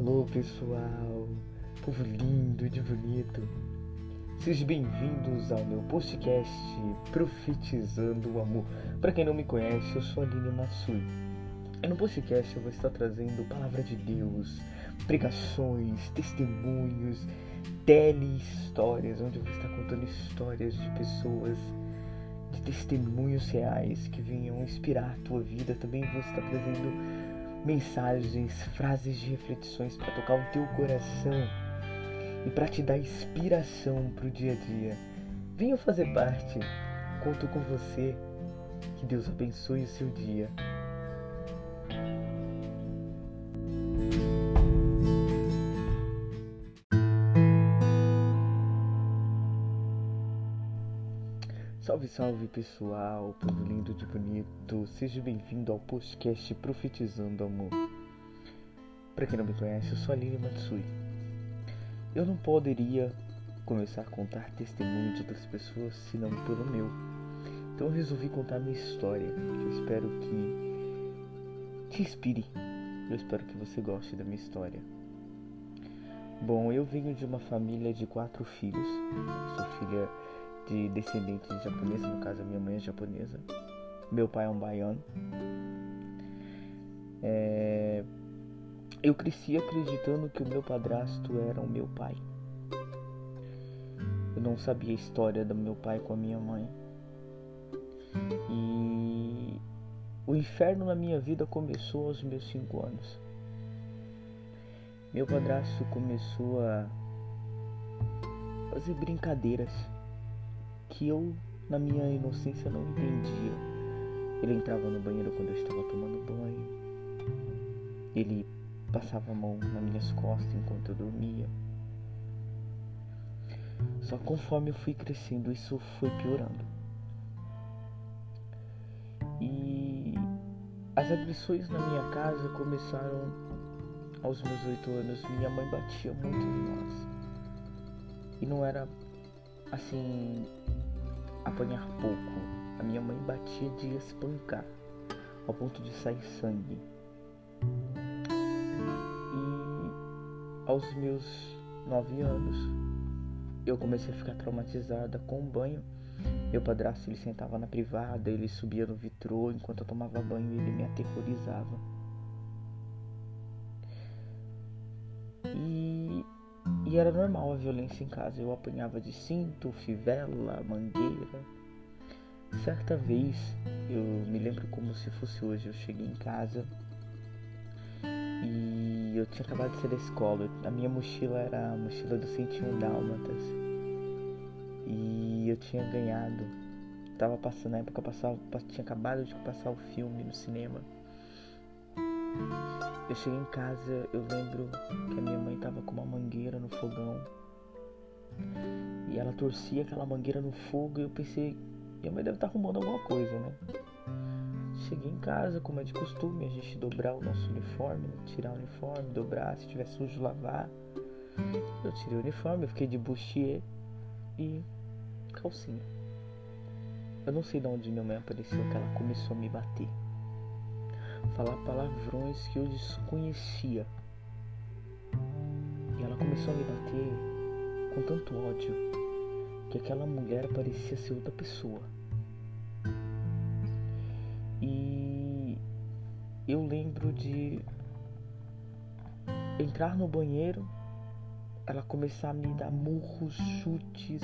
Alô pessoal, povo lindo de bonito. Sejam bem-vindos ao meu podcast Profetizando o Amor. Para quem não me conhece, eu sou Aline Matsui. E no podcast eu vou estar trazendo palavra de Deus, pregações, testemunhos, tele-histórias, onde eu vou estar contando histórias de pessoas, de testemunhos reais que venham inspirar a tua vida. Também vou estar trazendo mensagens, frases de reflexões para tocar o teu coração e para te dar inspiração para o dia a dia. Venha fazer parte, conto com você. Que Deus abençoe o seu dia. Salve, pessoal, povo lindo de bonito, seja bem-vindo ao podcast Profetizando Amor. Para quem não me conhece, eu sou a Aline Matsui. Eu não poderia começar a contar testemunho de outras pessoas senão pelo meu. Então eu resolvi contar minha história, que eu espero que te inspire. Eu espero que você goste da minha história. Bom, eu venho de uma família de quatro filhos. sou filha de descendentes de japoneses, no caso a minha mãe é japonesa. Meu pai é um baiano. É... Eu cresci acreditando que o meu padrasto era o meu pai. Eu não sabia a história do meu pai com a minha mãe. E o inferno na minha vida começou aos meus cinco anos. Meu padrasto começou a fazer brincadeiras que eu, na minha inocência, não entendia. Ele entrava no banheiro quando eu estava tomando banho. Ele passava a mão nas minhas costas enquanto eu dormia. Só conforme eu fui crescendo, isso foi piorando. E as agressões na minha casa começaram aos meus oito anos. Minha mãe batia muito em nós. E não era assim apanhar pouco. A minha mãe batia de espancar, ao ponto de sair sangue. E aos meus nove anos, eu comecei a ficar traumatizada com o banho. Meu padrasto ele sentava na privada, ele subia no vitrô enquanto eu tomava banho, ele me aterrorizava. E era normal a violência em casa. Eu apanhava de cinto, fivela, mangueira. Certa vez, eu me lembro como se fosse hoje, eu cheguei em casa e eu tinha acabado de sair da escola. A minha mochila era a mochila do 101 Dálmatas. E eu tinha ganhado. Tava passando, na época passava, tinha acabado de passar o filme no cinema. Eu cheguei em casa, eu lembro que a minha mãe tava com uma mangueira no fogão. E ela torcia aquela mangueira no fogo e eu pensei, minha mãe deve estar tá arrumando alguma coisa, né? Cheguei em casa, como é de costume, a gente dobrar o nosso uniforme, né? tirar o uniforme, dobrar, se tiver sujo, lavar. Eu tirei o uniforme, eu fiquei de bustier e calcinha. Eu não sei de onde minha mãe apareceu, que ela começou a me bater falar palavrões que eu desconhecia. E ela começou a me bater com tanto ódio que aquela mulher parecia ser outra pessoa. E eu lembro de entrar no banheiro, ela começar a me dar murros, chutes.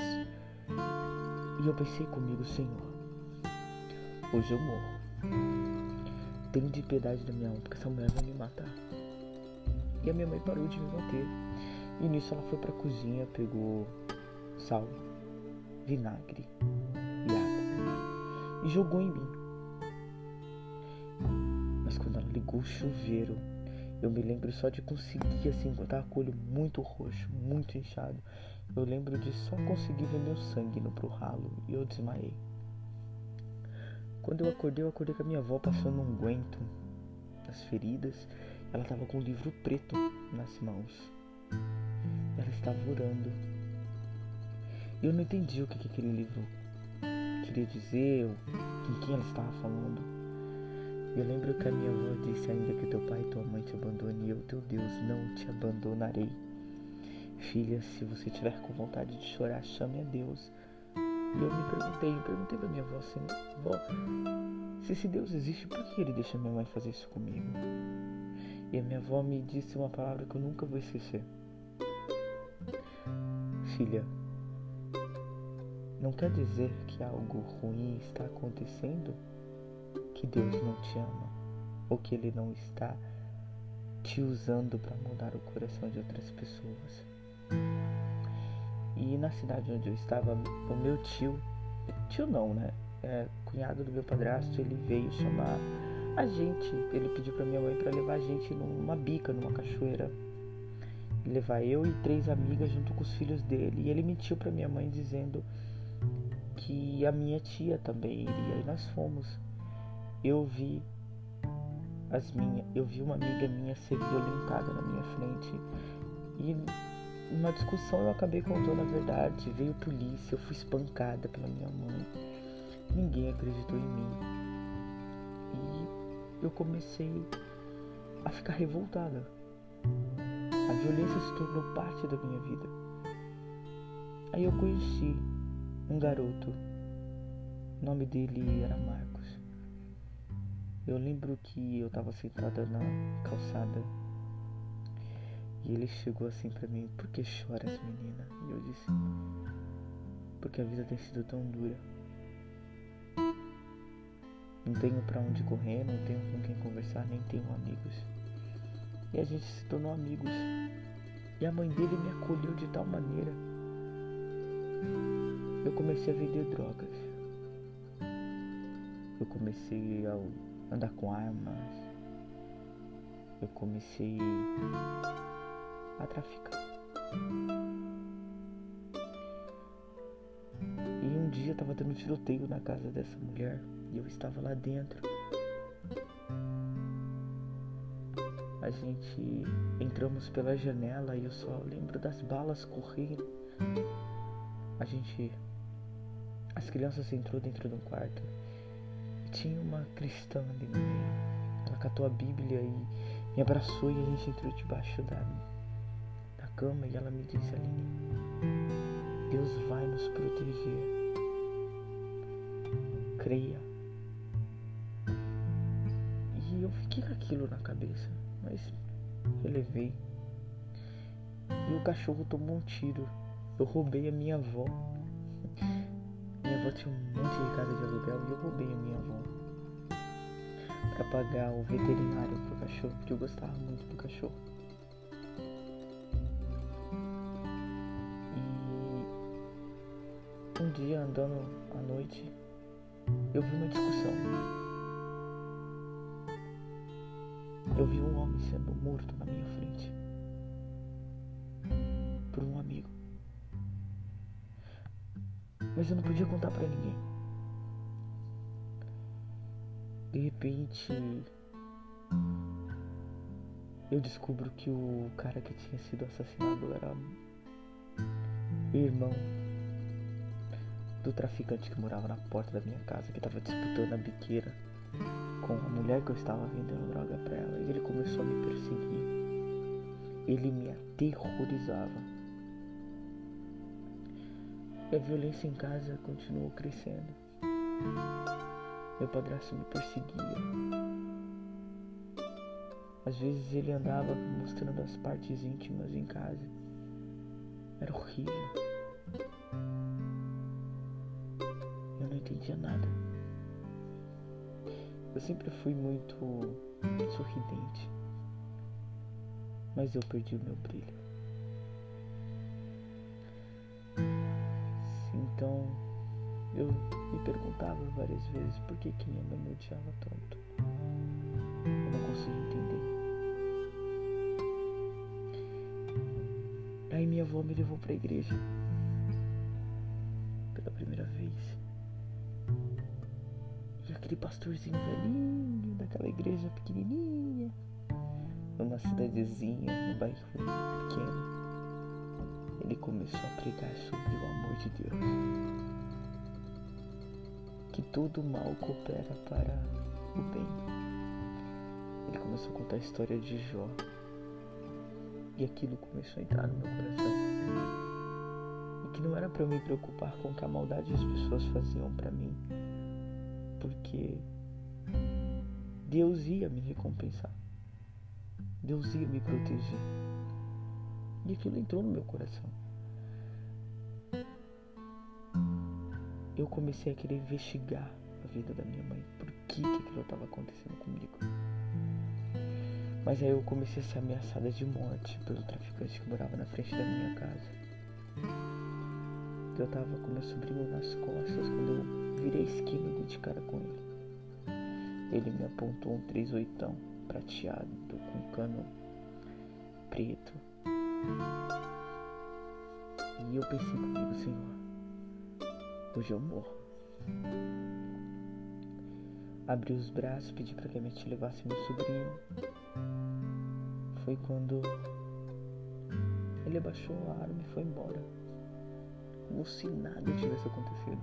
E eu pensei comigo, Senhor, hoje eu morro tem de piedade da minha alma, porque essa mulher vai me matar. E a minha mãe parou de me bater. E nisso ela foi pra cozinha, pegou sal, vinagre e água e jogou em mim. Mas quando ela ligou o chuveiro, eu me lembro só de conseguir assim, tava com o olho muito roxo, muito inchado. Eu lembro de só conseguir ver meu sangue indo pro ralo e eu desmaiei. Quando eu acordei, eu acordei com a minha avó passando um guento nas feridas. Ela estava com um livro preto nas mãos. Ela estava orando. Eu não entendi o que, que aquele livro queria dizer, com quem ela estava falando. Eu lembro que a minha avó disse ainda que teu pai e tua mãe te abandone e eu, teu Deus, não te abandonarei. Filha, se você tiver com vontade de chorar, chame a Deus. E eu me perguntei, eu perguntei pra minha avó assim, vó, se esse Deus existe, por que ele deixa minha mãe fazer isso comigo? E a minha avó me disse uma palavra que eu nunca vou esquecer. Filha, não quer dizer que algo ruim está acontecendo que Deus não te ama ou que Ele não está te usando para mudar o coração de outras pessoas. E na cidade onde eu estava, o meu tio, tio não, né? É, cunhado do meu padrasto, ele veio chamar a gente. Ele pediu para minha mãe para levar a gente numa bica, numa cachoeira. Levar eu e três amigas junto com os filhos dele. E ele mentiu para minha mãe dizendo que a minha tia também iria. E nós fomos. Eu vi as minhas, eu vi uma amiga minha ser violentada na minha frente. E numa discussão eu acabei contando a verdade. Veio polícia, eu fui espancada pela minha mãe. Ninguém acreditou em mim. E eu comecei a ficar revoltada. A violência se tornou parte da minha vida. Aí eu conheci um garoto. O nome dele era Marcos. Eu lembro que eu estava sentada na calçada e ele chegou assim para mim: Por que choras, menina? E eu disse: Porque a vida tem sido tão dura. Não tenho para onde correr, não tenho com quem conversar, nem tenho amigos. E a gente se tornou amigos. E a mãe dele me acolheu de tal maneira. Eu comecei a vender drogas. Eu comecei a andar com armas. Eu comecei a traficar. E um dia tava tendo tiroteio na casa dessa mulher e eu estava lá dentro. A gente entramos pela janela e eu só lembro das balas correndo. A gente. As crianças entrou dentro do quarto. E tinha uma cristã ali no meio. Ela catou a Bíblia e me abraçou e a gente entrou debaixo da cama e ela me disse Aline, Deus vai nos proteger. Creia. E eu fiquei com aquilo na cabeça, mas relevei. E o cachorro tomou um tiro. Eu roubei a minha avó. Minha avó tinha um monte de casa de aluguel e eu roubei a minha avó para pagar o veterinário pro cachorro, porque eu gostava muito do cachorro. Um dia andando à noite, eu vi uma discussão. Eu vi um homem sendo morto na minha frente por um amigo. Mas eu não podia contar para ninguém. De repente, eu descubro que o cara que tinha sido assassinado era irmão do traficante que morava na porta da minha casa, que estava disputando a biqueira com a mulher que eu estava vendendo droga para ela. E ele começou a me perseguir. Ele me aterrorizava. E a violência em casa continuou crescendo. Meu padrasto me perseguia. Às vezes ele andava mostrando as partes íntimas em casa. Era horrível. Entendia nada. Eu sempre fui muito sorridente. Mas eu perdi o meu brilho. Então eu me perguntava várias vezes por que, que minha mãe me odiava tanto. Eu não conseguia entender. Aí minha avó me levou para a igreja aquele pastorzinho velhinho daquela igreja pequenininha, numa cidadezinha, num bairro pequeno, ele começou a pregar sobre o amor de Deus que todo mal coopera para o bem. começou a contar a história de Jó. E aquilo começou a entrar no meu coração. E que não era para eu me preocupar com o que a maldade as pessoas faziam para mim, porque Deus ia me recompensar. Deus ia me proteger. E aquilo entrou no meu coração. Eu comecei a querer investigar a vida da minha mãe. Por que, que aquilo estava acontecendo comigo? Mas aí eu comecei a ser ameaçada de morte pelo traficante que morava na frente da minha casa. Eu tava com meu sobrinho nas costas quando eu virei a esquina e dei de cara com ele. Ele me apontou um 38 prateado com cano preto. E eu pensei comigo, Senhor, hoje eu morro. Abri os braços, pedi para que a tia levasse meu sobrinho. Foi quando ele abaixou a arma e foi embora. Como se nada tivesse acontecido.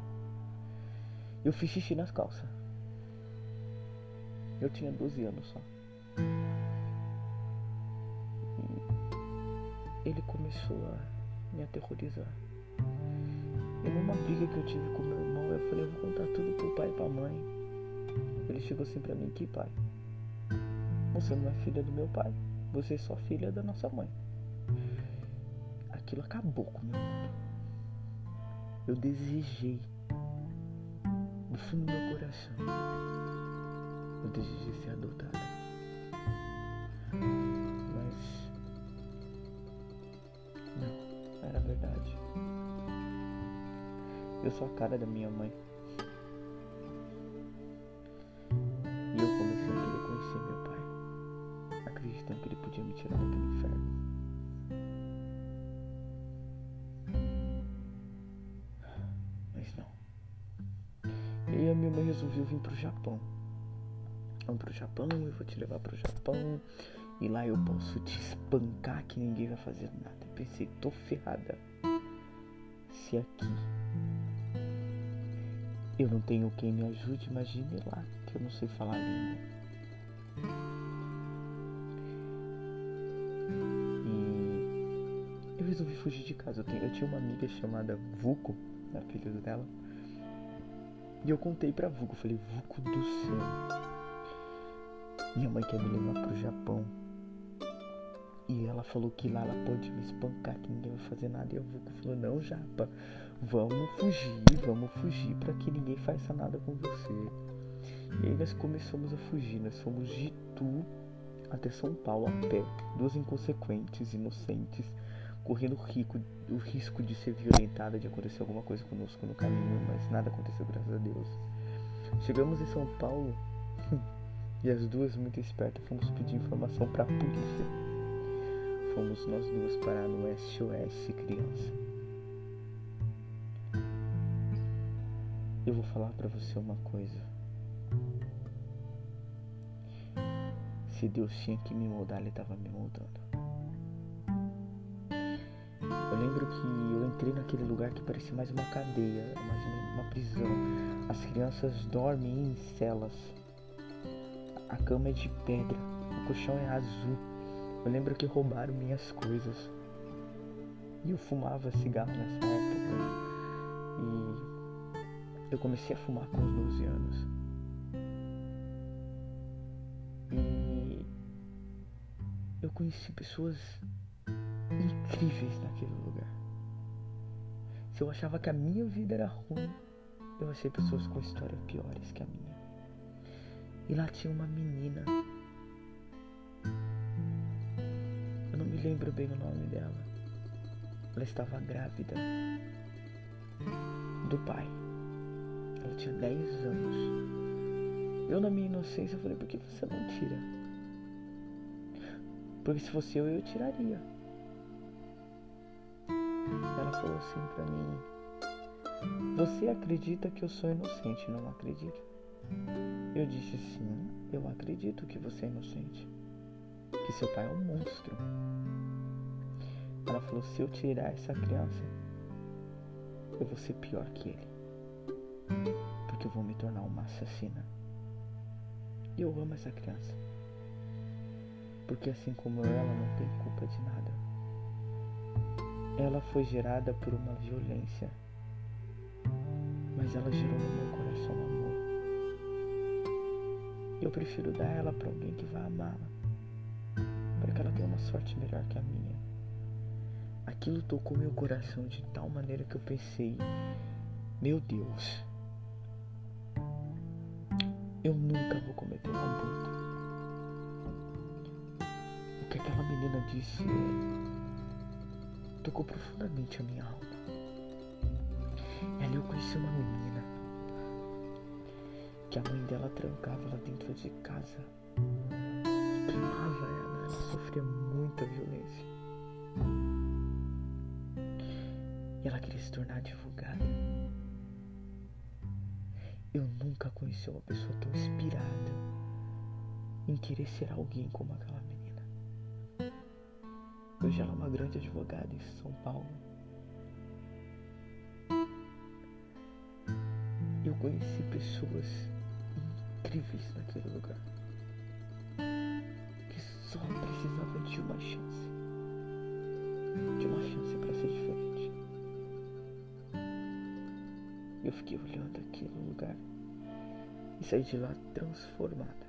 Eu fiz xixi nas calças. Eu tinha 12 anos só. E ele começou a me aterrorizar. E numa briga que eu tive com meu irmão, eu falei, eu vou contar tudo pro pai e pra mãe. Ele chegou assim pra mim, que pai? Você não é filha do meu pai, você é só filha da nossa mãe. Aquilo acabou com o meu mundo. Eu desejei do fundo do meu coração. Eu desejei ser adotada. Mas não, era verdade. Eu sou a cara da minha mãe. E eu comecei a querer conhecer meu pai, acreditando que ele podia me tirar daquele inferno. Mãe resolveu vir pro Japão. Vamos pro Japão, eu vou te levar pro Japão. E lá eu posso te espancar que ninguém vai fazer nada. Eu pensei, tô ferrada. Se aqui eu não tenho quem me ajude, imagine lá que eu não sei falar língua. E eu resolvi fugir de casa. Eu, tenho, eu tinha uma amiga chamada Vuko, a filha dela. E eu contei pra Vuko, falei, Vuko do céu. Minha mãe quer me levar pro Japão. E ela falou que lá ela pode me espancar, que ninguém vai fazer nada. E a Vuko falou, não, Japa, vamos fugir, vamos fugir para que ninguém faça nada com você. E aí nós começamos a fugir, nós fomos de Itu até São Paulo a pé, duas inconsequentes, inocentes, correndo rico, o risco de ser violentada, de acontecer alguma coisa conosco no caminho, mas nada aconteceu, graças a Deus. Chegamos em São Paulo e as duas, muito espertas, fomos pedir informação para a polícia. Fomos nós duas parar no SOS Criança. Eu vou falar para você uma coisa. Se Deus tinha que me moldar, Ele estava me moldando. Eu lembro que eu entrei naquele lugar que parecia mais uma cadeia, mais uma prisão. As crianças dormem em celas. A cama é de pedra, o colchão é azul. Eu lembro que roubaram minhas coisas. E eu fumava cigarro nessa época. E eu comecei a fumar com os 12 anos. E eu conheci pessoas incríveis naquele lugar. Se eu achava que a minha vida era ruim, eu achei pessoas com histórias piores que a minha. E lá tinha uma menina. Eu não me lembro bem o nome dela. Ela estava grávida do pai. Ela tinha 10 anos. Eu, na minha inocência, falei: por que você não tira? Porque se fosse eu, eu tiraria. Falou assim pra mim: Você acredita que eu sou inocente? Não acredito. Eu disse sim, eu acredito que você é inocente. Que seu pai é um monstro. Ela falou: se eu tirar essa criança, eu vou ser pior que ele. Porque eu vou me tornar uma assassina. E eu amo essa criança. Porque assim como ela não tem culpa de nada. Ela foi gerada por uma violência, mas ela gerou no meu coração amor. Eu prefiro dar ela para alguém que vai amá-la, para que ela tenha uma sorte melhor que a minha. Aquilo tocou meu coração de tal maneira que eu pensei: meu Deus, eu nunca vou cometer um aborto. O que aquela menina disse tocou profundamente a minha alma. E ali eu conheci uma menina que a mãe dela trancava lá dentro de casa, queimava ela, ela sofria muita violência. E ela queria se tornar advogada. Eu nunca conheci uma pessoa tão inspirada em querer ser alguém como aquela Hoje ela é uma grande advogada em São Paulo. Eu conheci pessoas incríveis naquele lugar que só precisavam de uma chance, de uma chance para ser diferente. Eu fiquei olhando aquele lugar e saí de lá transformada.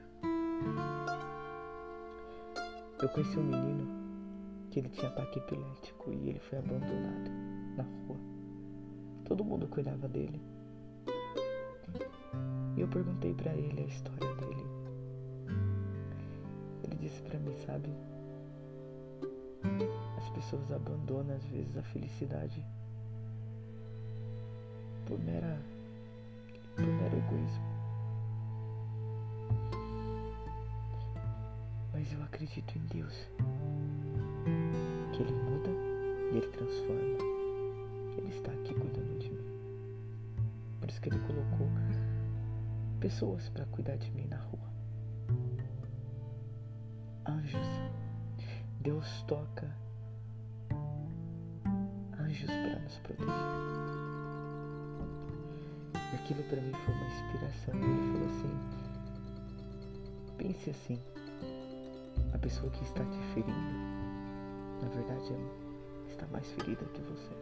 Eu conheci um menino que ele tinha ataque epilético e ele foi abandonado na rua. Todo mundo cuidava dele. E eu perguntei para ele a história dele. Ele disse para mim, sabe? As pessoas abandonam às vezes a felicidade por mera por mero egoísmo. Mas eu acredito em Deus. Ele transforma. Ele está aqui cuidando de mim. Por isso que Ele colocou pessoas para cuidar de mim na rua. Anjos. Deus toca anjos para nos proteger. E aquilo para mim foi uma inspiração. Ele falou assim: pense assim, a pessoa que está te ferindo, na verdade, ela está mais ferida que você.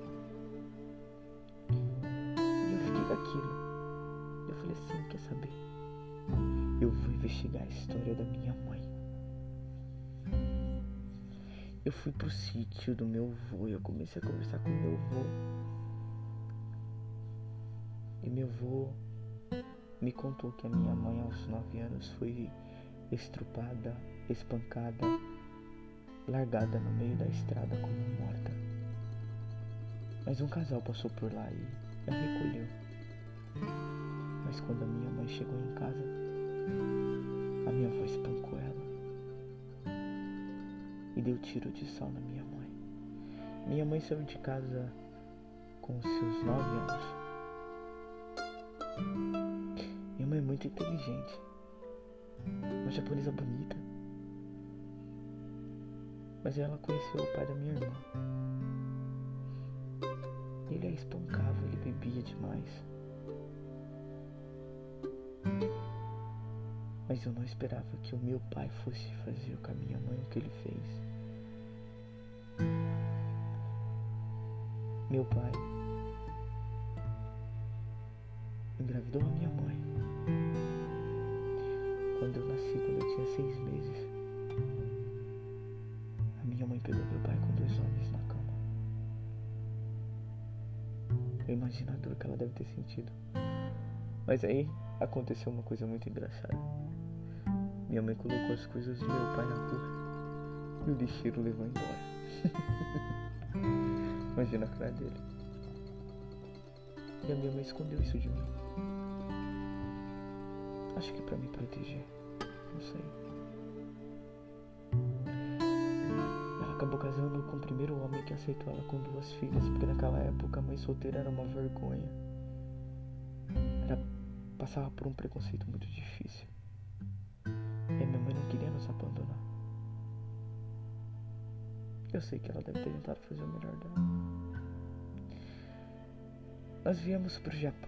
E eu fiquei com aquilo. Eu falei assim: quer saber? Eu vou investigar a história da minha mãe. Eu fui pro sítio do meu avô e eu comecei a conversar com meu avô. E meu avô me contou que a minha mãe aos nove anos foi estrupada, espancada, largada no meio da estrada como morta. Mas um casal passou por lá e a recolheu. Mas quando a minha mãe chegou em casa, a minha avó espancou ela e deu tiro de sal na minha mãe. Minha mãe saiu de casa com seus nove anos. Minha mãe é muito inteligente. Uma japonesa bonita. Mas ela conheceu o pai da minha irmã. Ele a espancava, ele bebia demais. Mas eu não esperava que o meu pai fosse fazer com a minha mãe o que ele fez. Meu pai engravidou a minha mãe. Quando eu nasci, quando eu tinha seis meses, a minha mãe pegou meu pai com Eu imagino a dor que ela deve ter sentido. Mas aí aconteceu uma coisa muito engraçada. Minha mãe colocou as coisas do meu pai na rua e o lixeiro levou embora. Imagina a cara dele. E a minha mãe escondeu isso de mim. Acho que para me proteger. Não sei. Com o primeiro homem que aceitou ela com duas filhas, porque naquela época a mãe solteira era uma vergonha. Ela passava por um preconceito muito difícil. E minha mãe não queria nos abandonar. Eu sei que ela deve ter tentado fazer o melhor dela. Nós viemos pro Japão.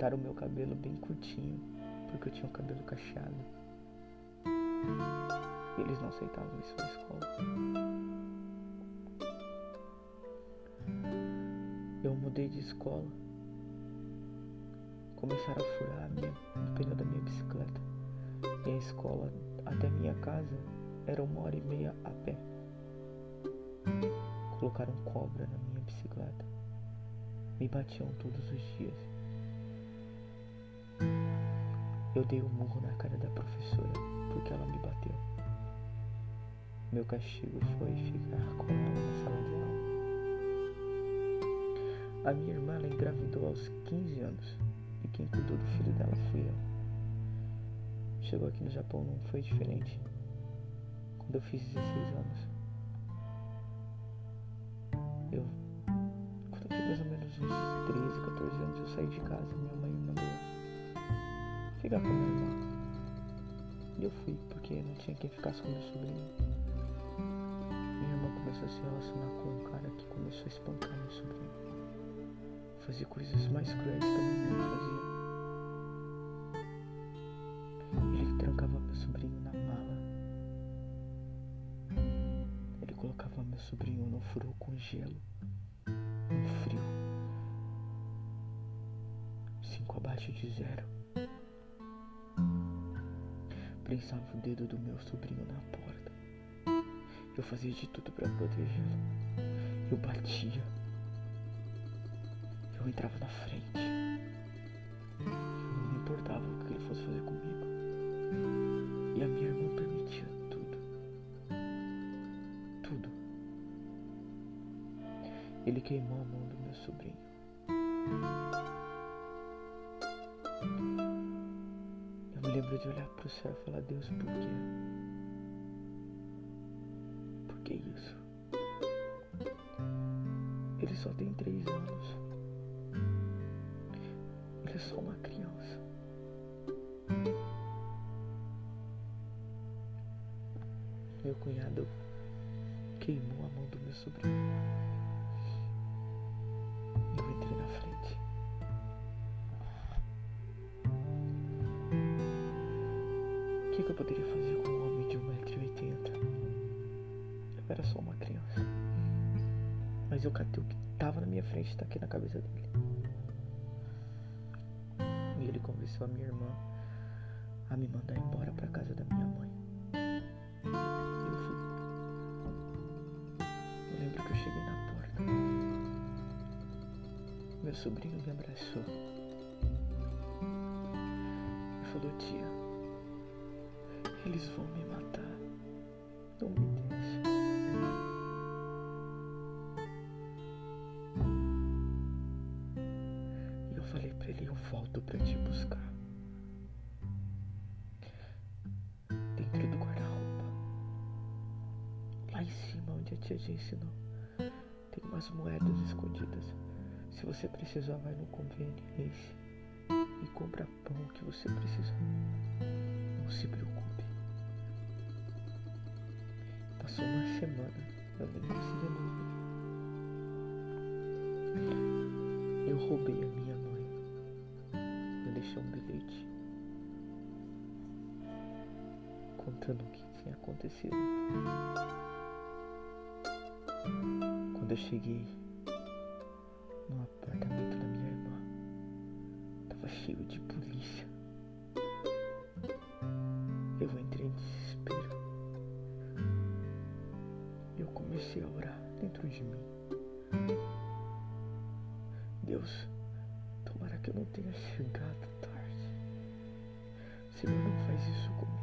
Cortaram o meu cabelo bem curtinho, porque eu tinha o cabelo cacheado. E eles não aceitavam isso na escola. Eu mudei de escola. Começaram a furar a minha, o pneu da minha bicicleta. E a escola até minha casa era uma hora e meia a pé. Colocaram cobra na minha bicicleta. Me batiam todos os dias. Eu dei um murro na cara da professora porque ela me bateu. Meu castigo foi ficar com ela na sala de aula. A minha irmã ela engravidou aos 15 anos e quem cuidou do filho dela fui eu. Chegou aqui no Japão não foi diferente. Quando eu fiz 16 anos, eu, quando eu tinha mais ou menos uns 13, 14 anos, eu saí de casa. Minha mãe ficar com a minha irmã. E eu fui, porque não tinha quem ficasse com meu sobrinho. Minha irmã começou a se relacionar com um cara que começou a espancar meu sobrinho. Fazia coisas mais cruéis que a minha mãe fazia. Ele trancava meu sobrinho na mala. Ele colocava meu sobrinho no furou com gelo. Um frio. Cinco abaixo de zero. Prensava o dedo do meu sobrinho na porta. Eu fazia de tudo para protegê-lo. Eu batia. Eu entrava na frente. Eu não me importava o que ele fosse fazer comigo. E a minha irmã permitia tudo. Tudo. Ele queimou a mão do meu sobrinho. De olhar pro céu e falar, Deus, por quê? Por que isso? Ele só tem três anos. Ele é só uma criança. Meu cunhado queimou a mão do meu sobrinho. Eu entrei na frente. Poderia fazer com um homem de 1,80m? Eu era só uma criança. Mas eu catei o que tava na minha frente e taquei na cabeça dele. E ele convenceu a minha irmã a me mandar embora pra casa da minha mãe. Eu fui. Eu lembro que eu cheguei na porta. Meu sobrinho me abraçou. E falou, tia, eles vão me matar. Não me deixe. E eu falei pra ele, eu volto pra te buscar. Dentro do guarda-roupa. Lá em cima, onde a tia te ensinou. Tem umas moedas escondidas. Se você precisar, vai no conveniência e compra pão que você precisar. Não se preocupe. Passou uma semana, eu conseguia dormir. Eu roubei a minha mãe. Eu deixei um bilhete contando o que tinha acontecido. Quando eu cheguei no apartamento da minha irmã, tava cheio de polícia. Eu entrei em dentro de mim. Deus, tomara que eu não tenha chegado tarde. Senhor, não faz isso comigo.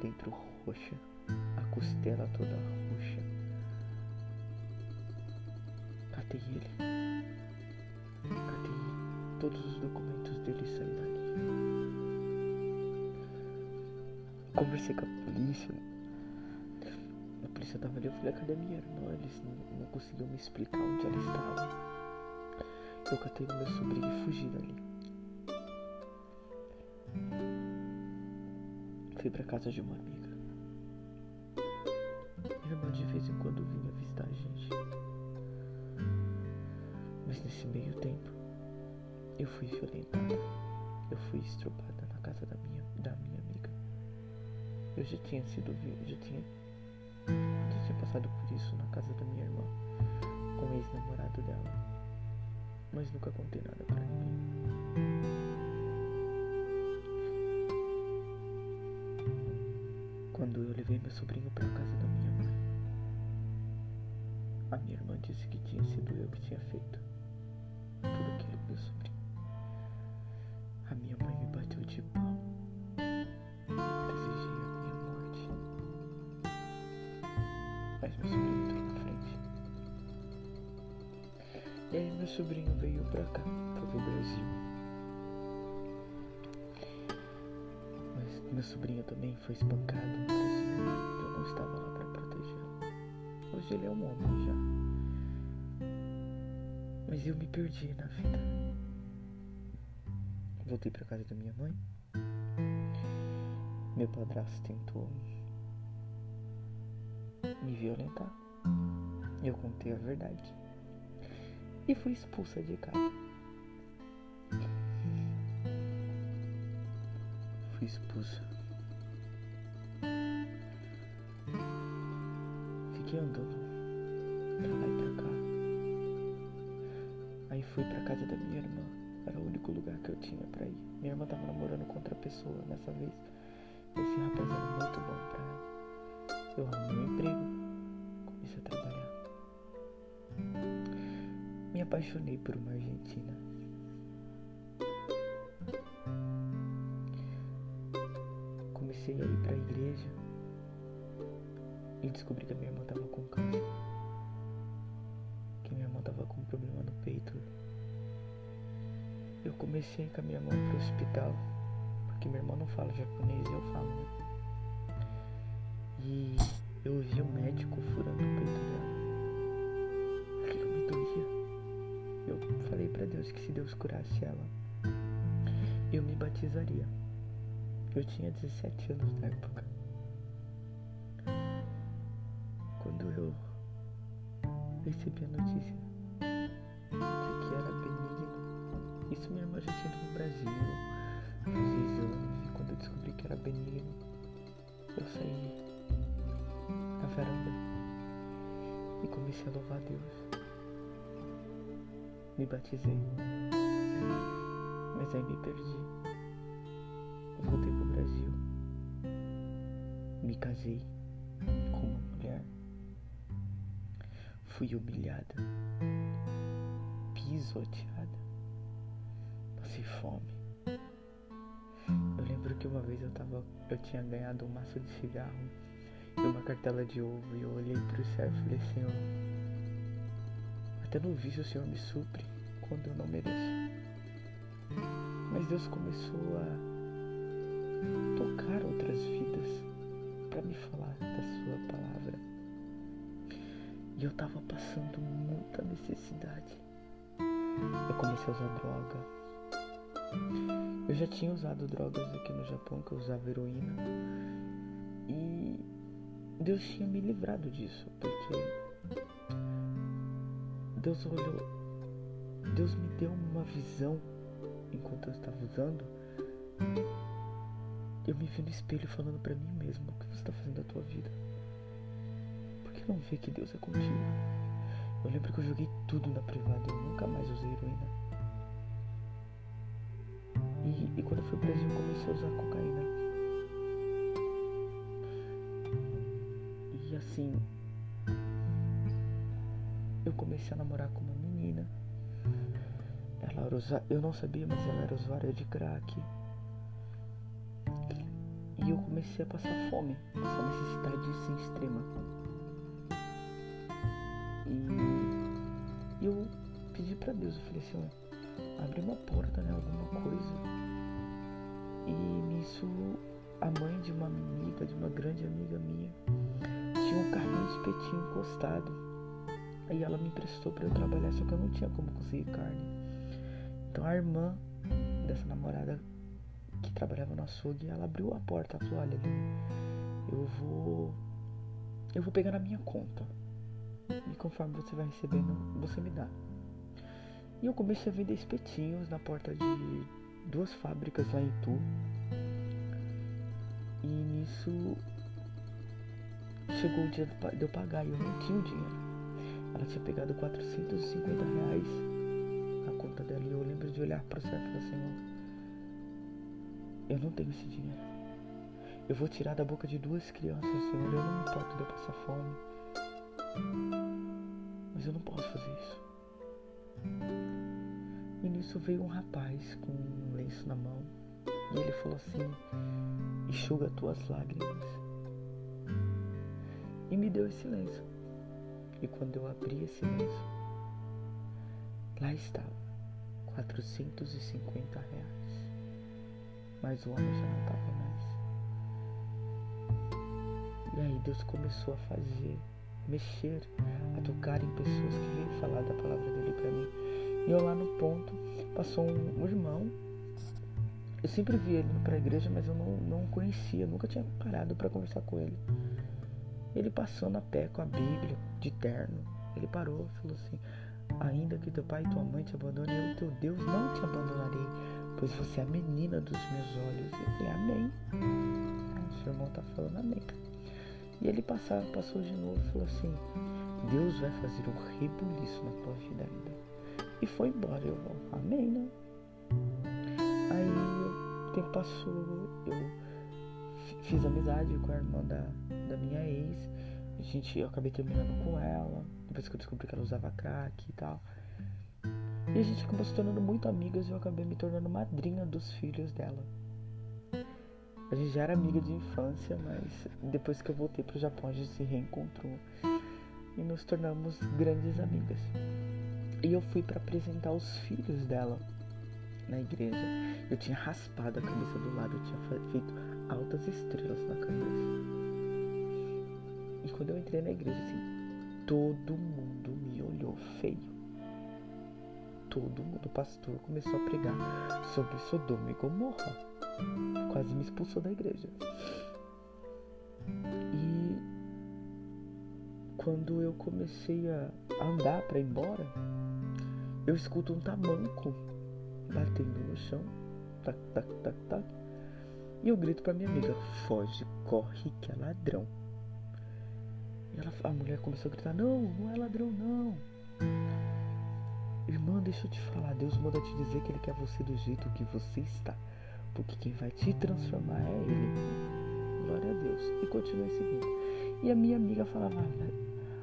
Dentro roxa, a costela toda roxa. Catei ele. Catei todos os documentos dele saí dali. Conversei com a polícia. A polícia tava ali, eu falei, cadê minha irmã? Eles não, não conseguiam me explicar onde ela estava. Eu catei meu sobrinho e fugi dali. Fui pra casa de uma amiga. Minha irmã de vez em quando vinha visitar a gente. Mas nesse meio tempo, eu fui violentada. Eu fui estrupada na casa da minha, da minha amiga. Eu já tinha sido já tinha, já tinha passado por isso na casa da minha irmã, com o ex-namorado dela. Mas nunca contei nada pra ninguém. Quando eu levei meu sobrinho para casa da minha mãe, a minha irmã disse que tinha sido eu que tinha feito Meu sobrinho também foi espancado no Brasil. Eu não estava lá para protegê-lo. Hoje ele é um homem já. Mas eu me perdi na vida. Voltei para casa da minha mãe. Meu padrasto tentou me violentar. Eu contei a verdade. E fui expulsa de casa. Fui expulsa. Fiquei andando pra lá e pra cá. Aí fui pra casa da minha irmã. Era o único lugar que eu tinha pra ir. Minha irmã tava namorando com outra pessoa nessa vez. Esse rapaz era muito bom pra ela. Eu arrumei um emprego. Comecei a trabalhar. Me apaixonei por uma argentina. Comecei a ir pra igreja e descobri que a minha irmã tava com câncer. Que minha irmã tava com um problema no peito. Eu comecei com a minha irmã pro hospital, porque minha irmã não fala japonês e eu falo, né? E eu vi o um médico furando o peito dela. Aquilo me doía. Eu falei para Deus que se Deus curasse ela, eu me batizaria. Eu tinha 17 anos na época. recebi a notícia de que era benigno. Isso minha irmã já tinha no Brasil, fiz exames, e quando eu descobri que era benigno, eu saí na varanda e comecei a louvar a Deus. Me batizei, mas aí me perdi. Brasil, me casei com uma mulher Fui humilhada, pisoteada, passei fome. Eu lembro que uma vez eu tava, eu tinha ganhado um maço de cigarro e uma cartela de ovo e eu olhei pro céu e falei, Senhor, até no vício o Senhor me supre quando eu não mereço. Mas Deus começou a tocar outras vidas para me falar da sua palavra. E eu tava passando muita necessidade. Eu comecei a usar droga. Eu já tinha usado drogas aqui no Japão, que eu usava heroína. E Deus tinha me livrado disso, porque Deus olhou, Deus me deu uma visão enquanto eu estava usando. Eu me vi no espelho falando para mim mesmo: o que você está fazendo da tua vida? não vê que Deus é contigo? Eu lembro que eu joguei tudo na privada, eu nunca mais usei heroína. E, e quando eu fui preso eu comecei a usar cocaína. E assim, comecei a namorar com uma menina. Ela era usa... Eu não sabia, mas ela era usuária de crack. E eu comecei a passar fome, essa necessidade assim, extrema. E eu pedi para Deus, eu falei assim, abre uma porta, né? Alguma coisa. E nisso a mãe de uma amiga, de uma grande amiga minha, tinha um carrinho de espetinho encostado. Aí ela me emprestou para eu trabalhar, só que eu não tinha como conseguir carne. Então a irmã dessa namorada que trabalhava no açougue, ela abriu a porta e falou, olha, eu vou. Eu vou pegar na minha conta. E conforme você vai recebendo, você me dá. E eu comecei a vender espetinhos na porta de duas fábricas lá em Itu. E nisso chegou o dia de eu pagar e eu não tinha o dinheiro. Ela tinha pegado 450 reais na conta dela e eu lembro de olhar para o céu e falar, Senhor, eu não tenho esse dinheiro. Eu vou tirar da boca de duas crianças, Senhor, eu não me importo de eu passar fome. Mas eu não posso fazer isso. E nisso veio um rapaz com um lenço na mão e ele falou assim: enxuga tuas lágrimas. E me deu esse lenço. E quando eu abri esse lenço, lá estava 450 reais. Mas o homem já não estava mais. E aí Deus começou a fazer, mexer, a tocar em pessoas que veio falar da palavra dele para mim. E eu lá no ponto, passou um, um irmão eu sempre vi ele para a igreja, mas eu não, não conhecia, nunca tinha parado para conversar com ele. Ele passando a pé com a Bíblia, de terno, ele parou falou assim: Ainda que teu pai e tua mãe te abandonem, eu, teu Deus, não te abandonarei, pois você é a menina dos meus olhos. Eu falei: Amém. O seu irmão tá falando Amém. E ele passava, passou de novo e falou assim: Deus vai fazer um rebuliço na tua vida ainda. E foi embora. Eu, Amém, né? Aí tempo passou, eu fiz amizade com a irmã da, da minha ex. A gente, eu acabei terminando com ela, depois que eu descobri que ela usava crack e tal. E a gente acabou se tornando muito amigas e eu acabei me tornando madrinha dos filhos dela. A gente já era amiga de infância, mas depois que eu voltei pro Japão a gente se reencontrou e nos tornamos grandes amigas. E eu fui para apresentar os filhos dela na igreja, eu tinha raspado a cabeça do lado, eu tinha feito altas estrelas na cabeça. E quando eu entrei na igreja, assim, todo mundo me olhou feio. Todo mundo, o pastor começou a pregar sobre Sodoma e Gomorra. Quase me expulsou da igreja. E quando eu comecei a andar para ir embora, eu escuto um tamanco batendo no chão, tac, tac, tac, tac. E eu grito pra minha amiga: foge, corre, que é ladrão. E ela, a mulher começou a gritar: não, não é ladrão, não. Irmã, deixa eu te falar: Deus manda te dizer que Ele quer você do jeito que você está. Porque quem vai te transformar é Ele. Glória a Deus. E continue seguindo. E a minha amiga falava: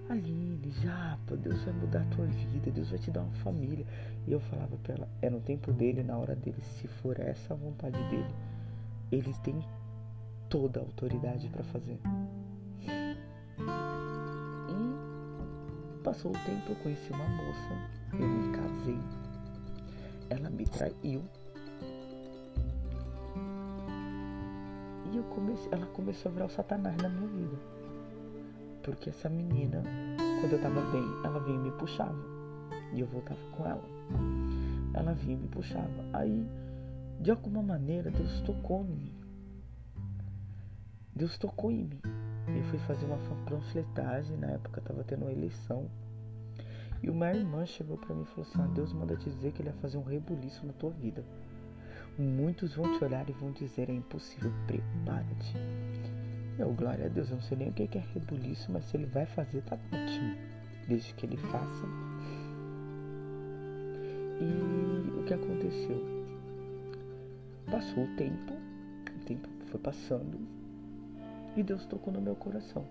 Aline, Japa, Deus vai mudar a tua vida, Deus vai te dar uma família. E eu falava para ela, é no tempo dele, na hora dele, se for essa a vontade dele, ele tem toda a autoridade para fazer. Passou o tempo, eu conheci uma moça, eu me casei, ela me traiu. E eu comecei, ela começou a virar o satanás na minha vida. Porque essa menina, quando eu tava bem, ela vinha e me puxava. E eu voltava com ela. Ela vinha e me puxava. Aí, de alguma maneira, Deus tocou em mim. Deus tocou em mim. Eu fui fazer uma panfletagem, na época tava tendo uma eleição. E uma irmã chegou para mim e falou assim: ah, Deus manda te dizer que ele vai fazer um rebuliço na tua vida. Muitos vão te olhar e vão dizer: é impossível, prepara-te. Eu, glória a Deus, eu não sei nem o que é rebuliço, mas se ele vai fazer, tá ótimo. Desde que ele faça. E o que aconteceu? Passou o tempo, o tempo foi passando, e Deus tocou no meu coração.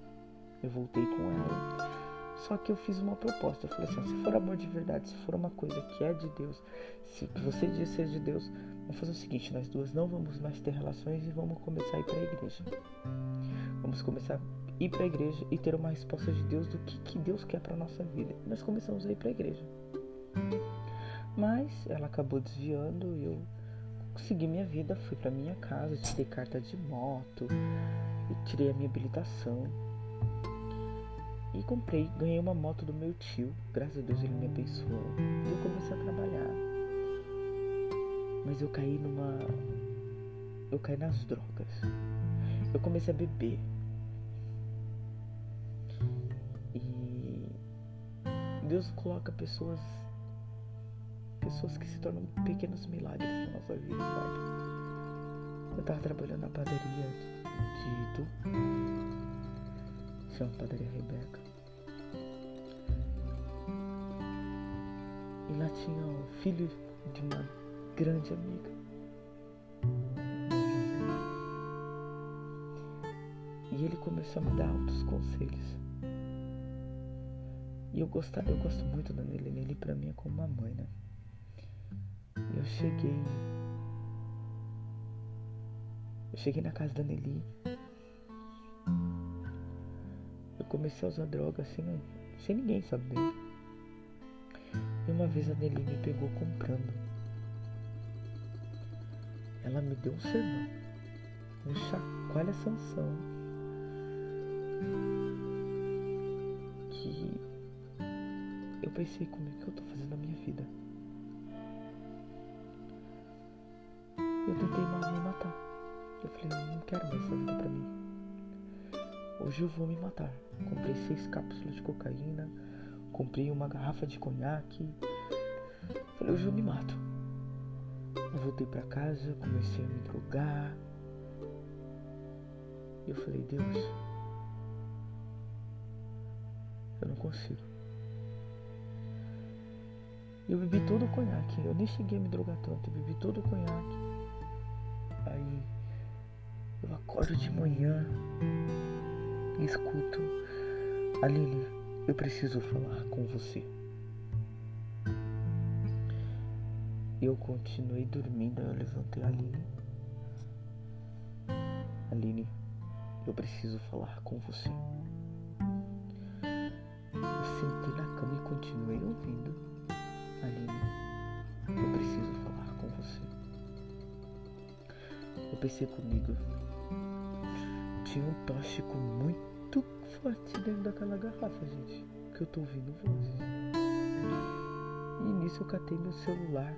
Eu voltei com ela. Só que eu fiz uma proposta. Eu falei assim: se for amor de verdade, se for uma coisa que é de Deus, se você diz ser de Deus, vamos fazer o seguinte: nós duas não vamos mais ter relações e vamos começar a ir para a igreja. Vamos começar a ir para a igreja e ter uma resposta de Deus do que, que Deus quer para nossa vida. Nós começamos a ir para a igreja. Mas ela acabou desviando e eu segui minha vida, fui para minha casa, tirei carta de moto, tirei a minha habilitação e comprei, ganhei uma moto do meu tio. Graças a Deus ele me abençoou. E eu comecei a trabalhar. Mas eu caí numa. Eu caí nas drogas. Eu comecei a beber. E Deus coloca pessoas. Pessoas que se tornam pequenos milagres na nossa vida, sabe? Eu tava trabalhando na padaria Chama Padaria Rebeca. E lá tinha o filho de uma grande amiga. E ele começou a me dar altos conselhos. E eu, gosto, eu gosto muito da Nelly. Nelly pra mim é como uma mãe, né? Eu cheguei. Eu cheguei na casa da Nelly. Eu comecei a usar droga assim, sem ninguém saber. E uma vez a Nelly me pegou comprando. Ela me deu um sermão. Um chacoalha sanção. Que eu pensei comigo que eu tô fazendo na minha vida. Eu tentei matar. Eu falei, eu não quero mais essa vida pra mim. Hoje eu vou me matar. Comprei seis cápsulas de cocaína comprei uma garrafa de conhaque. Falei, hoje eu me mato. Eu voltei para casa, comecei a me drogar. E eu falei, Deus, eu não consigo. Eu bebi todo o conhaque. Eu nem cheguei a me drogar tanto. Eu bebi todo o conhaque. Aí acordo de manhã e escuto Aline, eu preciso falar com você. Eu continuei dormindo, eu levantei a Aline. Aline, eu preciso falar com você. Eu sentei na cama e continuei ouvindo. Aline, eu preciso falar com você. Eu pensei comigo. Tinha um tóxico muito forte dentro daquela garrafa, gente. Que eu tô ouvindo vozes. E nisso eu catei meu celular.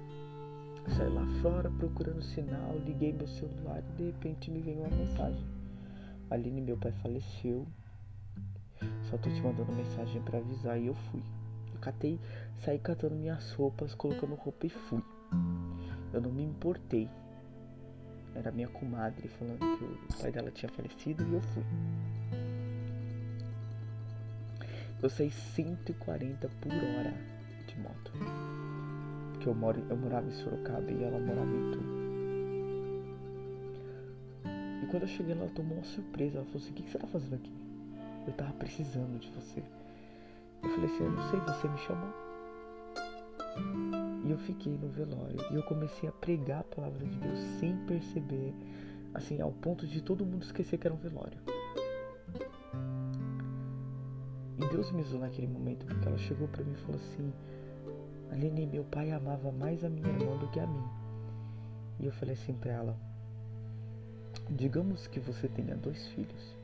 Saí lá fora procurando sinal, liguei meu celular e de repente me veio uma mensagem. Aline, meu pai faleceu. Só tô te mandando mensagem para avisar e eu fui. Eu catei, saí catando minhas roupas, colocando roupa e fui. Eu não me importei. Era minha comadre falando que o pai dela tinha falecido e eu fui. Eu saí 140 por hora de moto. Porque eu, moro, eu morava em Sorocaba e ela morava em Itu. E quando eu cheguei lá, ela tomou uma surpresa. Ela falou assim: O que você tá fazendo aqui? Eu tava precisando de você. Eu falei assim: Eu não sei, você me chamou. E eu fiquei no velório. E eu comecei a pregar a palavra de Deus sem perceber. Assim, ao ponto de todo mundo esquecer que era um velório. Deus me usou naquele momento, porque ela chegou para mim e falou assim: Aline, meu pai amava mais a minha irmã do que a mim. E eu falei assim para ela: Digamos que você tenha dois filhos.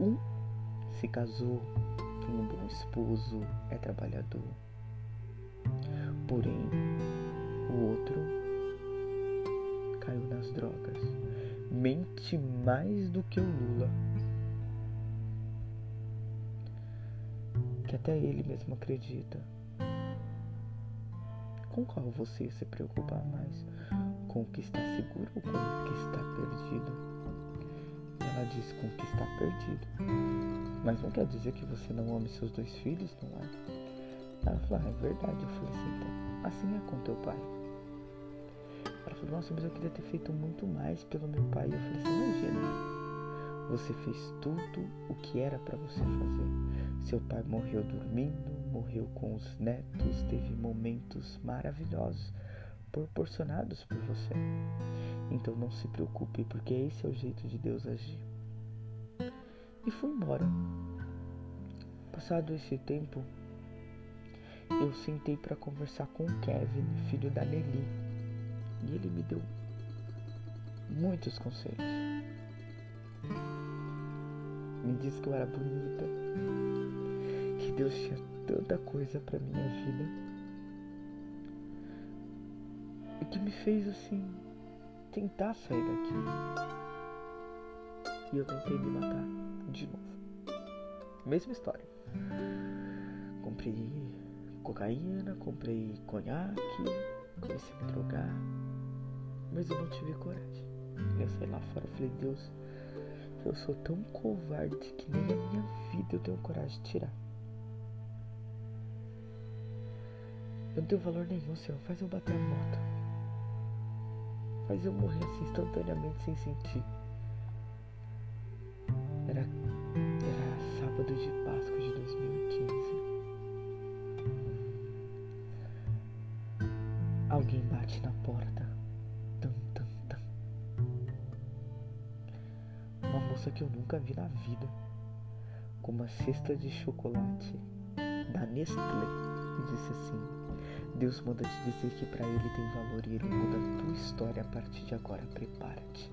Um se casou, tem um bom esposo, é trabalhador. Porém, o outro caiu nas drogas. Mente mais do que o Lula que até ele mesmo acredita. Com qual você se preocupar mais? Com o que está seguro ou com o que está perdido? Ela diz com o que está perdido. Mas não quer dizer que você não ame seus dois filhos, não é? Ela falou, ah, é verdade. Eu falei assim, então, assim é com teu pai. Ela falou, nossa, mas eu queria ter feito muito mais pelo meu pai. Eu falei assim, imagina, Você fez tudo o que era para você fazer. Seu pai morreu dormindo, morreu com os netos, teve momentos maravilhosos proporcionados por você. Então não se preocupe, porque esse é o jeito de Deus agir. E fui embora. Passado esse tempo, eu sentei para conversar com o Kevin, filho da Nelly, e ele me deu muitos conselhos. Me disse que eu era bonita, que Deus tinha tanta coisa para minha vida e que me fez assim tentar sair daqui. E eu tentei me matar de novo. Mesma história. Comprei cocaína, comprei conhaque, comecei a me drogar, mas eu não tive coragem. Eu saí lá fora e falei, Deus, eu sou tão covarde que nem a minha vida eu tenho coragem de tirar. Eu não tenho valor nenhum, Senhor. Faz eu bater a moto. Faz eu morrer assim instantaneamente sem sentir. Nunca vi na vida. Com uma cesta de chocolate da Nestlé. E disse assim: Deus manda te dizer que para Ele tem valor e Ele muda a tua história a partir de agora. Prepara-te.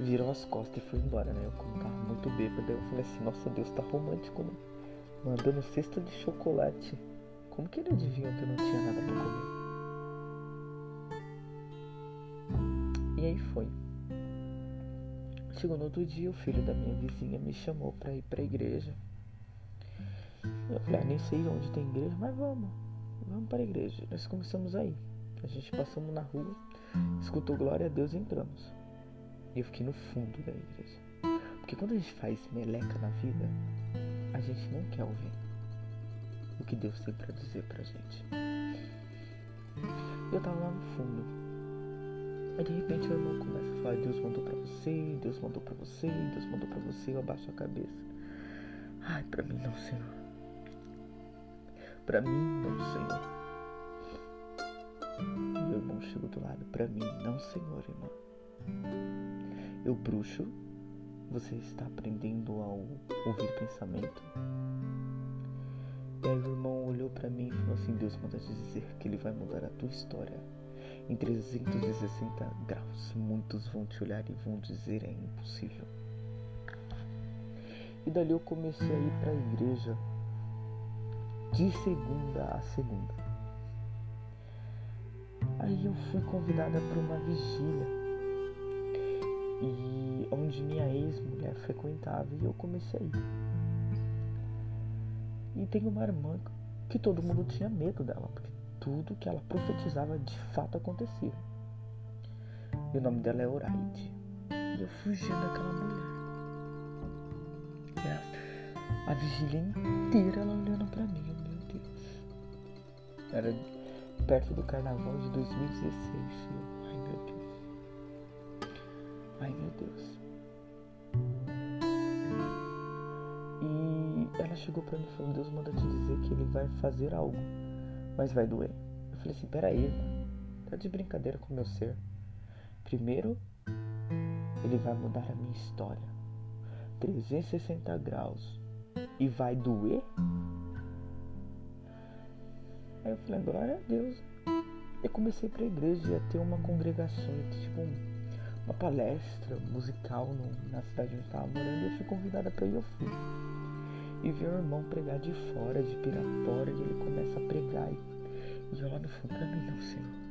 Virou as costas e foi embora, né? Eu como tava muito bêbado, eu falei assim, nossa Deus, tá romântico, né? Mandando cesta de chocolate. Como que ele adivinhou que eu não tinha nada para comer? E aí foi. Chegou no outro dia, o filho da minha vizinha me chamou para ir pra igreja. Eu falei, ah, nem sei onde tem igreja, mas vamos vamos para a igreja. Nós começamos aí. A gente passamos na rua, escutou glória a Deus e entramos. E eu fiquei no fundo da igreja. Porque quando a gente faz meleca na vida, a gente não quer ouvir o que Deus tem para dizer pra gente. Eu tava lá no fundo. Aí de repente o irmão começa a falar, Deus mandou pra você, Deus mandou pra você, Deus mandou pra você, eu abaixo a cabeça. Ai, pra mim não, Senhor. Para mim, não, Senhor. E o irmão chegou do lado. Para mim, não, Senhor, irmão. Eu bruxo. Você está aprendendo a ouvir pensamento? E aí o irmão olhou para mim e falou assim: Deus manda te dizer que ele vai mudar a tua história em 360 graus. Muitos vão te olhar e vão dizer é impossível. E dali eu comecei a ir para a igreja de segunda a segunda. Aí eu fui convidada para uma vigília e onde minha ex-mulher frequentava e eu comecei a ir. E tem uma irmã que todo mundo tinha medo dela, porque tudo que ela profetizava de fato acontecia. E o nome dela é Oraide. E eu fugia daquela mulher. E a, a vigília inteira ela olhando para mim. Era perto do carnaval de 2016. Ai meu Deus. Ai meu Deus. E ela chegou pra mim e falou: Deus manda te dizer que ele vai fazer algo, mas vai doer. Eu falei assim: peraí. Tá de brincadeira com o meu ser. Primeiro, ele vai mudar a minha história. 360 graus. E vai doer? Aí eu falei, glória a Deus. Eu comecei para a igreja, ia ter uma congregação, tipo uma palestra musical no, na cidade onde eu estava morando e eu fui convidada para ir, eu fui. E vi o irmão pregar de fora, de Pirapora, e ele começa a pregar. E, lá no fundo, para mim não, Senhor.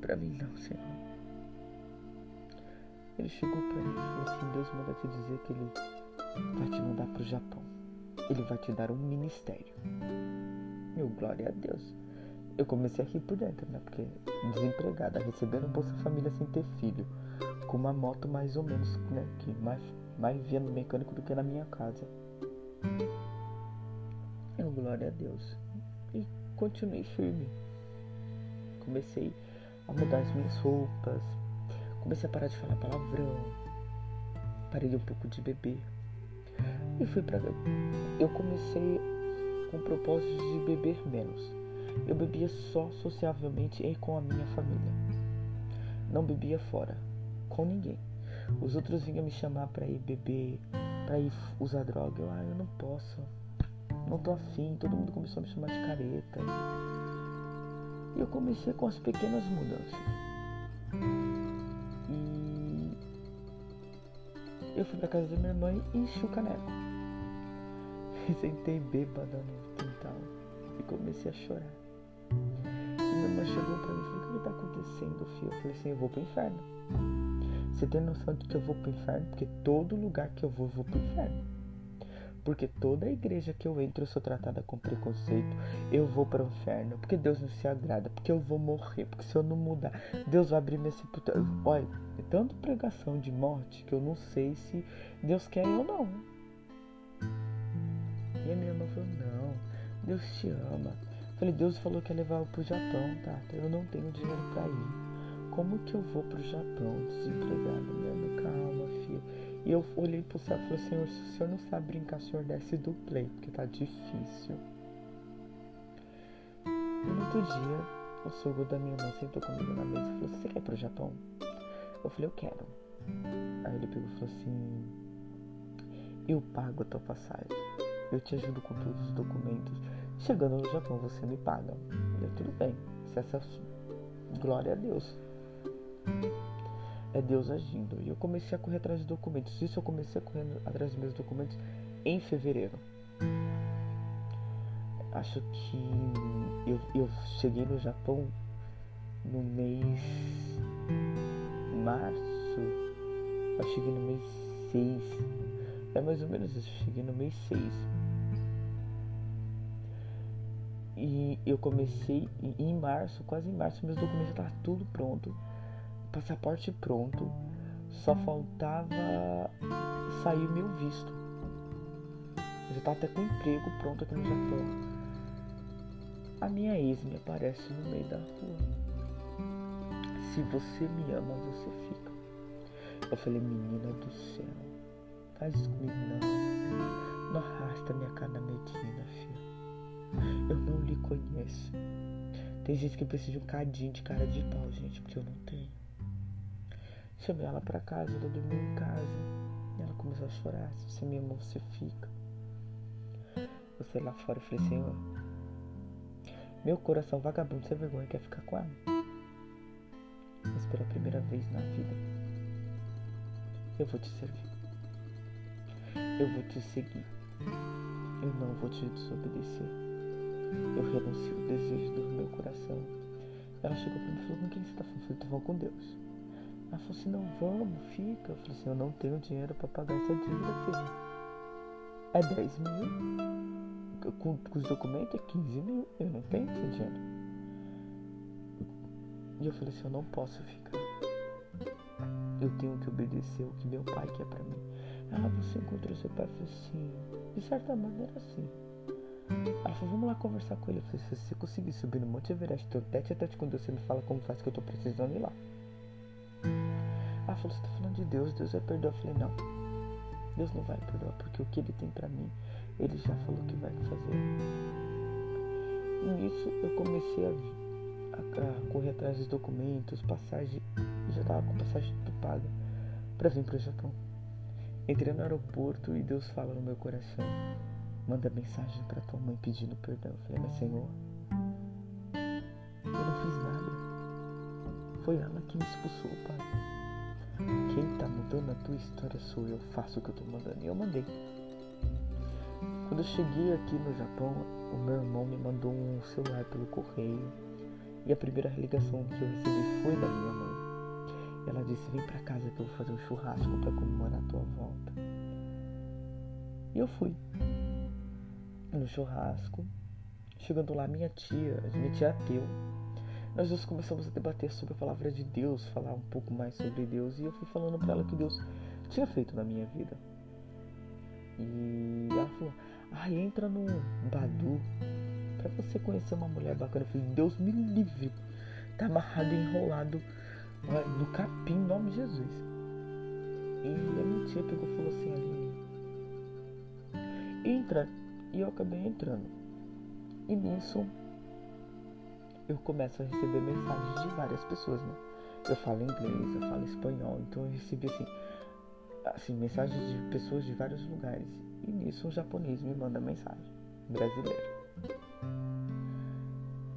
Para mim não, Senhor. Ele chegou para mim e falou assim, Deus manda te dizer que ele vai te mandar para o Japão. Ele vai te dar um ministério. Meu, glória a Deus. Eu comecei a rir por dentro, né? Porque desempregada, recebendo Bolsa Família sem ter filho, com uma moto mais ou menos, né? Que mais, mais via no mecânico do que na minha casa. Eu, glória a Deus. E continuei firme. Comecei a mudar as minhas roupas. Comecei a parar de falar palavrão. parei um pouco de beber. E fui para eu comecei com o propósito de beber menos. Eu bebia só sociavelmente e com a minha família. Não bebia fora, com ninguém. Os outros vinham me chamar para ir beber, para ir usar droga. Eu, ah, eu não posso. Não tô afim. Todo mundo começou a me chamar de careta. E eu comecei com as pequenas mudanças. E eu fui pra casa da minha irmã e enchi o caneco. E sentei bêbada no quintal e comecei a chorar. E minha irmã chegou pra mim e falou: O que, que tá acontecendo, filho? Eu falei assim: Eu vou pro inferno. Você tem noção de que eu vou pro inferno? Porque todo lugar que eu vou, eu vou pro inferno. Porque toda igreja que eu entro eu sou tratada com preconceito. Eu vou para o inferno. Porque Deus não se agrada. Porque eu vou morrer. Porque se eu não mudar, Deus vai abrir minha sepultura. Olha, é tanto pregação de morte que eu não sei se Deus quer ou não. E a minha irmã falou: Não, Deus te ama. Eu falei: Deus falou que ia levar eu pro Japão, tá? Eu não tenho dinheiro para ir. Como que eu vou pro Japão desempregado? Irmã, calma, filha. E eu olhei pro céu e falei, Senhor, se o Senhor não sabe brincar, o Senhor desce do play, porque tá difícil. No outro dia, o sogro da minha irmã sentou comigo na mesa e falou, você quer ir pro Japão? Eu falei, eu quero. Aí ele pegou e falou assim, eu pago a tua passagem. Eu te ajudo com todos os documentos. Chegando no Japão, você me paga. Eu, tudo bem. Se essa glória a Deus é Deus agindo. E eu comecei a correr atrás de documentos. Isso eu comecei a correr atrás dos meus documentos em fevereiro. Acho que eu, eu cheguei no Japão no mês março. Eu cheguei no mês 6. É mais ou menos isso, eu cheguei no mês 6. E eu comecei em março, quase em março, meus documentos estavam tudo pronto passaporte pronto, só faltava sair meu visto. Eu já estava até com emprego pronto aqui no Japão. A minha ex me aparece no meio da rua. Se você me ama, você fica. Eu falei, menina do céu, faz isso comigo não. Não arrasta minha cara na medina, filho. Eu não lhe conheço. Tem gente que precisa de um cadinho de cara de pau, gente, porque eu não tenho. Chamei ela para casa, ela dormiu em casa. E ela começou a chorar. Se você me ama, você fica. Eu saí lá fora e falei, Senhor, meu coração vagabundo sem vergonha quer ficar com ela. Mas pela primeira vez na vida, eu vou te servir. Eu vou te seguir. Eu não vou te desobedecer. Eu renuncio o desejo do meu coração. Ela chegou para mim e falou: Com quem você está falando? Eu Tô falando com Deus. Ela falou assim, não vamos, fica. Eu falei assim, eu não tenho dinheiro para pagar essa dívida, filha. É 10 mil. Com, com, os documentos é 15 mil. Eu não tenho esse dinheiro. E eu falei assim, eu não posso ficar. Eu tenho que obedecer o que meu pai quer para mim. Ela, você encontrou seu pai? Eu falei assim, de certa maneira sim. Ela falou, vamos lá conversar com ele. Eu falei, se você conseguir subir no Monte Everest, teu tete a tete com você me fala como faz que eu tô precisando ir lá. Falou, você tá falando de Deus, Deus vai perdoar. Eu falei, não. Deus não vai perdoar, porque o que ele tem para mim, ele já falou que vai fazer. E nisso eu comecei a, a, a correr atrás dos documentos, passagem, já tava com passagem tudo paga para vir pro Japão. Entrei no aeroporto e Deus fala no meu coração, manda mensagem para tua mãe pedindo perdão. Eu falei, mas Senhor, eu não fiz nada. Foi ela que me expulsou, Pai. Quem tá mudando a tua história sou eu, faço o que eu tô mandando. E eu mandei. Quando eu cheguei aqui no Japão, o meu irmão me mandou um celular pelo correio. E a primeira ligação que eu recebi foi da minha mãe. Ela disse: Vem pra casa que eu vou fazer um churrasco para comemorar a tua volta. E eu fui. No churrasco. Chegando lá, minha tia, minha tia ateu, nós dois começamos a debater sobre a palavra de Deus, falar um pouco mais sobre Deus, e eu fui falando para ela que Deus tinha feito na minha vida. E ela falou: Ah, entra no Badu para você conhecer uma mulher bacana. Eu falei: Deus me livre, tá amarrado enrolado no capim, em nome de Jesus. E a minha tia pegou e falou assim, Aline, entra. E eu acabei entrando. E nisso eu começo a receber mensagens de várias pessoas, né? Eu falo inglês, eu falo espanhol, então eu recebi assim, assim, mensagens de pessoas de vários lugares. E nisso um japonês me manda mensagem, brasileiro.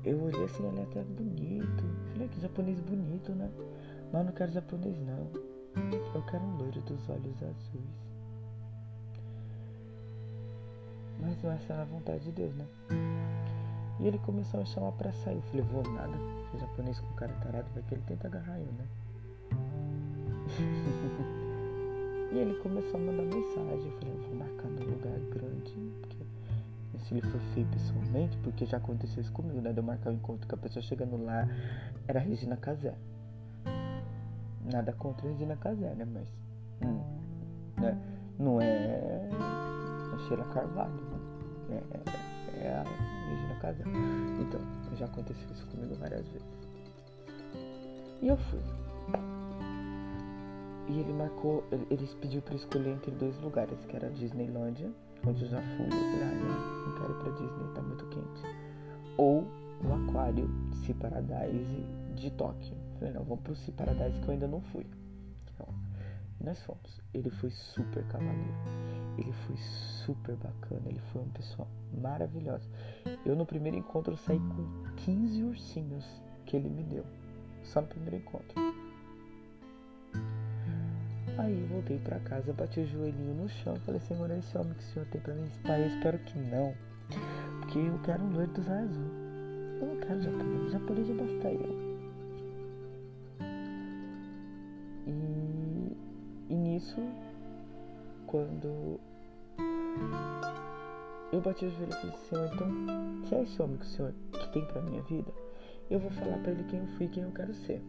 Eu olhei assim, ele é até bonito. Falei, que japonês bonito, né? Mas não quero japonês não. Eu quero um loiro dos olhos azuis. Mas não essa era a vontade de Deus, né? E ele começou a me chamar pra sair. Eu falei, vou nada. O japonês com cara tarado vai que ele tenta agarrar eu, né? e ele começou a mandar mensagem. Eu falei, vou marcar num lugar grande. Porque se ele for feio pessoalmente, porque já aconteceu isso comigo, né? De eu marcar o um encontro com a pessoa chegando lá, era Regina Casé. Nada contra Regina Casé, né? Mas. Hum, né? Não é. A Sheila Carvalho, né? É, é a Casé. Então, já aconteceu isso comigo várias vezes. E eu fui. E ele marcou, ele pediu para escolher entre dois lugares, que era a Disneylândia, onde eu já fui. Eu falei, ah, não, não quero ir pra Disney, tá muito quente. Ou o Aquário Sea Paradise de Tóquio. Eu falei, não, vamos pro Sea Paradise que eu ainda não fui. Então, nós fomos. Ele foi super cavaleiro. Ele foi super bacana. Ele foi uma pessoa maravilhosa. Eu no primeiro encontro saí com 15 ursinhos que ele me deu. Só no primeiro encontro. Aí voltei para casa, bati o joelhinho no chão e falei, Senhor, esse homem que o Senhor tem para mim? Pai, eu espero que não. Porque eu quero um loiro dos azul. Eu não quero japonês. Japonês já basta eu. E, e nisso, quando eu bati o joelho e falei, Senhor, então, se é esse homem que o Senhor que tem pra minha vida, eu vou falar para ele quem eu fui e quem eu quero ser.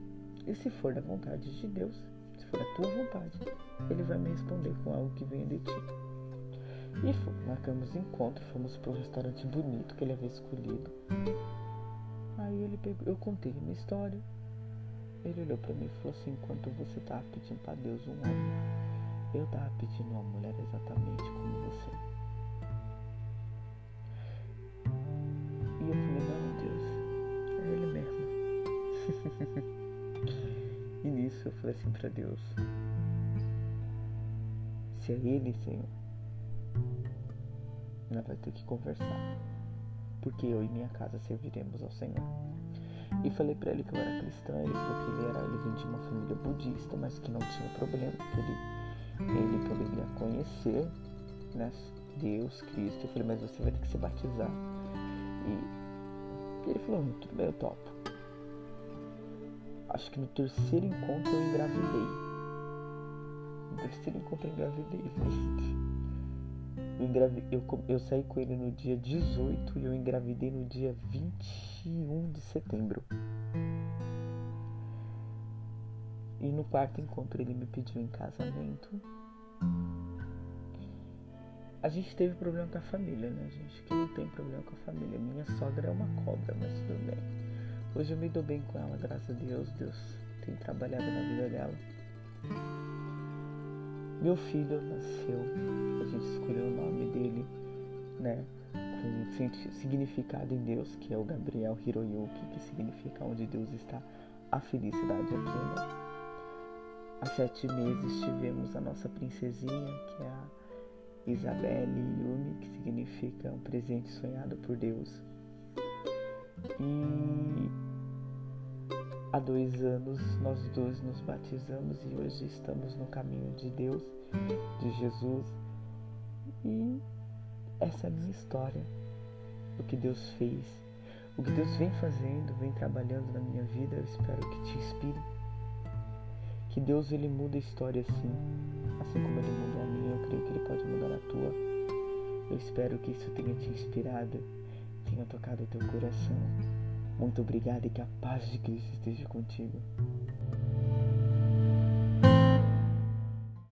E se for da vontade de Deus, se for a tua vontade, ele vai me responder com algo que venha de ti. E fomos, marcamos encontro, fomos para um restaurante bonito que ele havia escolhido. Aí ele pegou, eu contei minha história. Ele olhou para mim e falou assim: enquanto você estava pedindo para Deus um homem, eu estava pedindo uma mulher exatamente como E nisso eu falei assim para Deus: Se é Ele, Senhor, nós vai ter que conversar, porque eu e minha casa serviremos ao Senhor. E falei para ele que eu era cristã. Ele falou que ele era, ele vinha de uma família budista, mas que não tinha problema, que ele, ele poderia conhecer né, Deus, Cristo. Eu falei, mas você vai ter que se batizar. E ele falou, tudo bem, eu topo acho que no terceiro encontro eu engravidei. No terceiro encontro eu engravidei, gente. Eu, engravi... eu, eu saí com ele no dia 18 e eu engravidei no dia 21 de setembro. E no quarto encontro ele me pediu em casamento. A gente teve problema com a família, né, gente? Que não tem problema com a família. Minha sogra é uma cobra, mas tudo bem. Hoje eu me dou bem com ela, graças a Deus. Deus tem trabalhado na vida dela. Meu filho nasceu, a gente escolheu o nome dele, né? Com significado em Deus, que é o Gabriel Hiroyuki, que significa onde Deus está, a felicidade é plena. Há sete meses tivemos a nossa princesinha, que é a Isabelle Yumi, que significa um presente sonhado por Deus. E há dois anos nós dois nos batizamos e hoje estamos no caminho de Deus, de Jesus. E essa é a minha história, o que Deus fez, o que Deus vem fazendo, vem trabalhando na minha vida. Eu espero que te inspire. Que Deus ele muda a história assim, assim como ele mudou a minha, eu creio que ele pode mudar a tua. Eu espero que isso tenha te inspirado tenha tocado o teu coração. Muito obrigado e que a paz de Cristo esteja contigo.